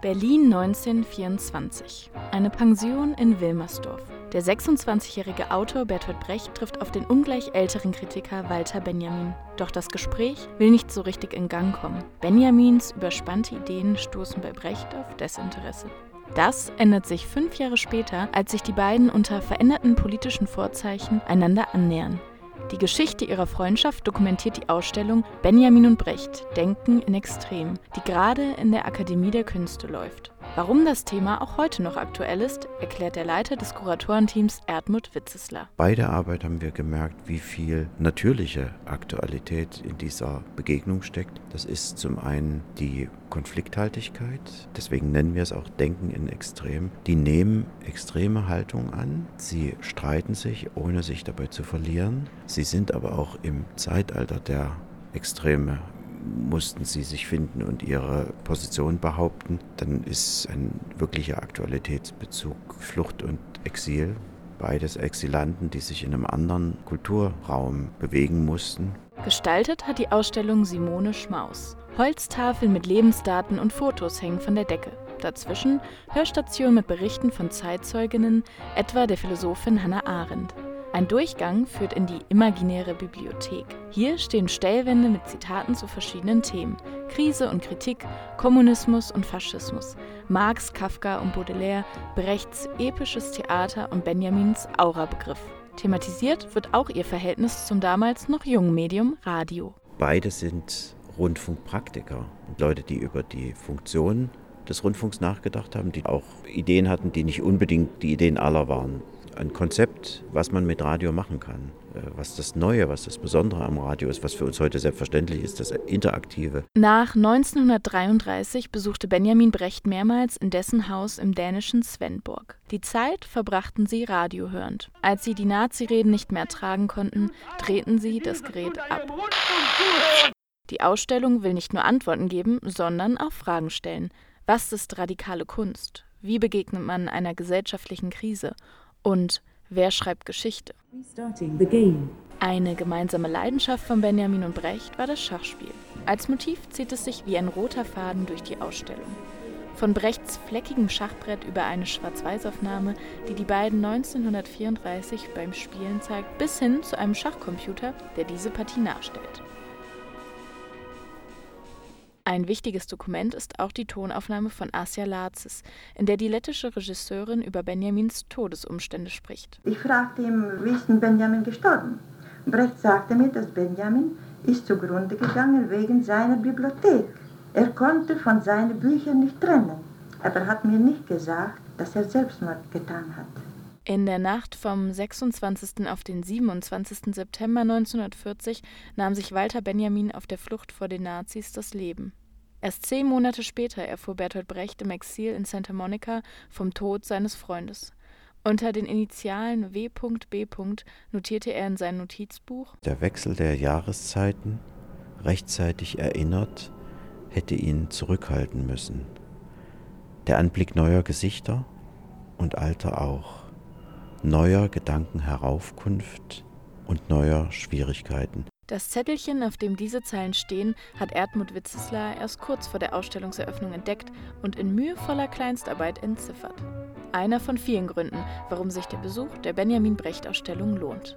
Berlin 1924. Eine Pension in Wilmersdorf. Der 26-jährige Autor Bertolt Brecht trifft auf den ungleich älteren Kritiker Walter Benjamin. Doch das Gespräch will nicht so richtig in Gang kommen. Benjamins überspannte Ideen stoßen bei Brecht auf Desinteresse. Das ändert sich fünf Jahre später, als sich die beiden unter veränderten politischen Vorzeichen einander annähern. Die Geschichte ihrer Freundschaft dokumentiert die Ausstellung Benjamin und Brecht Denken in Extrem, die gerade in der Akademie der Künste läuft. Warum das Thema auch heute noch aktuell ist, erklärt der Leiter des Kuratorenteams Erdmut Witzesler. Bei der Arbeit haben wir gemerkt, wie viel natürliche Aktualität in dieser Begegnung steckt. Das ist zum einen die Konflikthaltigkeit, deswegen nennen wir es auch Denken in Extrem. Die nehmen extreme Haltung an, sie streiten sich, ohne sich dabei zu verlieren. Sie sind aber auch im Zeitalter der Extreme mussten sie sich finden und ihre Position behaupten. Dann ist ein wirklicher Aktualitätsbezug Flucht und Exil. Beides Exilanten, die sich in einem anderen Kulturraum bewegen mussten. Gestaltet hat die Ausstellung Simone Schmaus. Holztafeln mit Lebensdaten und Fotos hängen von der Decke. Dazwischen Hörstationen mit Berichten von Zeitzeuginnen, etwa der Philosophin Hannah Arendt. Ein Durchgang führt in die imaginäre Bibliothek. Hier stehen Stellwände mit Zitaten zu verschiedenen Themen: Krise und Kritik, Kommunismus und Faschismus, Marx, Kafka und Baudelaire, Brechts episches Theater und Benjamins Aura-Begriff. Thematisiert wird auch ihr Verhältnis zum damals noch jungen Medium Radio. Beide sind Rundfunkpraktiker und Leute, die über die Funktion des Rundfunks nachgedacht haben, die auch Ideen hatten, die nicht unbedingt die Ideen aller waren ein Konzept, was man mit Radio machen kann. Äh, was das Neue, was das Besondere am Radio ist, was für uns heute selbstverständlich ist, das Interaktive. Nach 1933 besuchte Benjamin Brecht mehrmals in dessen Haus im dänischen Svenborg. Die Zeit verbrachten sie radiohörend. Als sie die Nazi-Reden nicht mehr tragen konnten, drehten sie das Gerät ab. Die Ausstellung will nicht nur Antworten geben, sondern auch Fragen stellen. Was ist radikale Kunst? Wie begegnet man einer gesellschaftlichen Krise? Und wer schreibt Geschichte? Eine gemeinsame Leidenschaft von Benjamin und Brecht war das Schachspiel. Als Motiv zieht es sich wie ein roter Faden durch die Ausstellung. Von Brechts fleckigem Schachbrett über eine Schwarz-Weiß-Aufnahme, die die beiden 1934 beim Spielen zeigt, bis hin zu einem Schachcomputer, der diese Partie nachstellt. Ein wichtiges Dokument ist auch die Tonaufnahme von Asia Lazis, in der die lettische Regisseurin über Benjamins Todesumstände spricht. Ich fragte ihn, wie ist denn Benjamin gestorben? Brecht sagte mir, dass Benjamin ist zugrunde gegangen wegen seiner Bibliothek. Er konnte von seinen Büchern nicht trennen, aber er hat mir nicht gesagt, dass er Selbstmord getan hat. In der Nacht vom 26. auf den 27. September 1940 nahm sich Walter Benjamin auf der Flucht vor den Nazis das Leben. Erst zehn Monate später erfuhr Bertolt Brecht im Exil in Santa Monica vom Tod seines Freundes. Unter den Initialen W.B. notierte er in sein Notizbuch: Der Wechsel der Jahreszeiten, rechtzeitig erinnert, hätte ihn zurückhalten müssen. Der Anblick neuer Gesichter und alter auch neuer Gedanken Heraufkunft und neuer Schwierigkeiten. Das Zettelchen, auf dem diese Zeilen stehen, hat Erdmut Witzesler erst kurz vor der Ausstellungseröffnung entdeckt und in mühevoller Kleinstarbeit entziffert. Einer von vielen Gründen, warum sich der Besuch der Benjamin Brecht Ausstellung lohnt.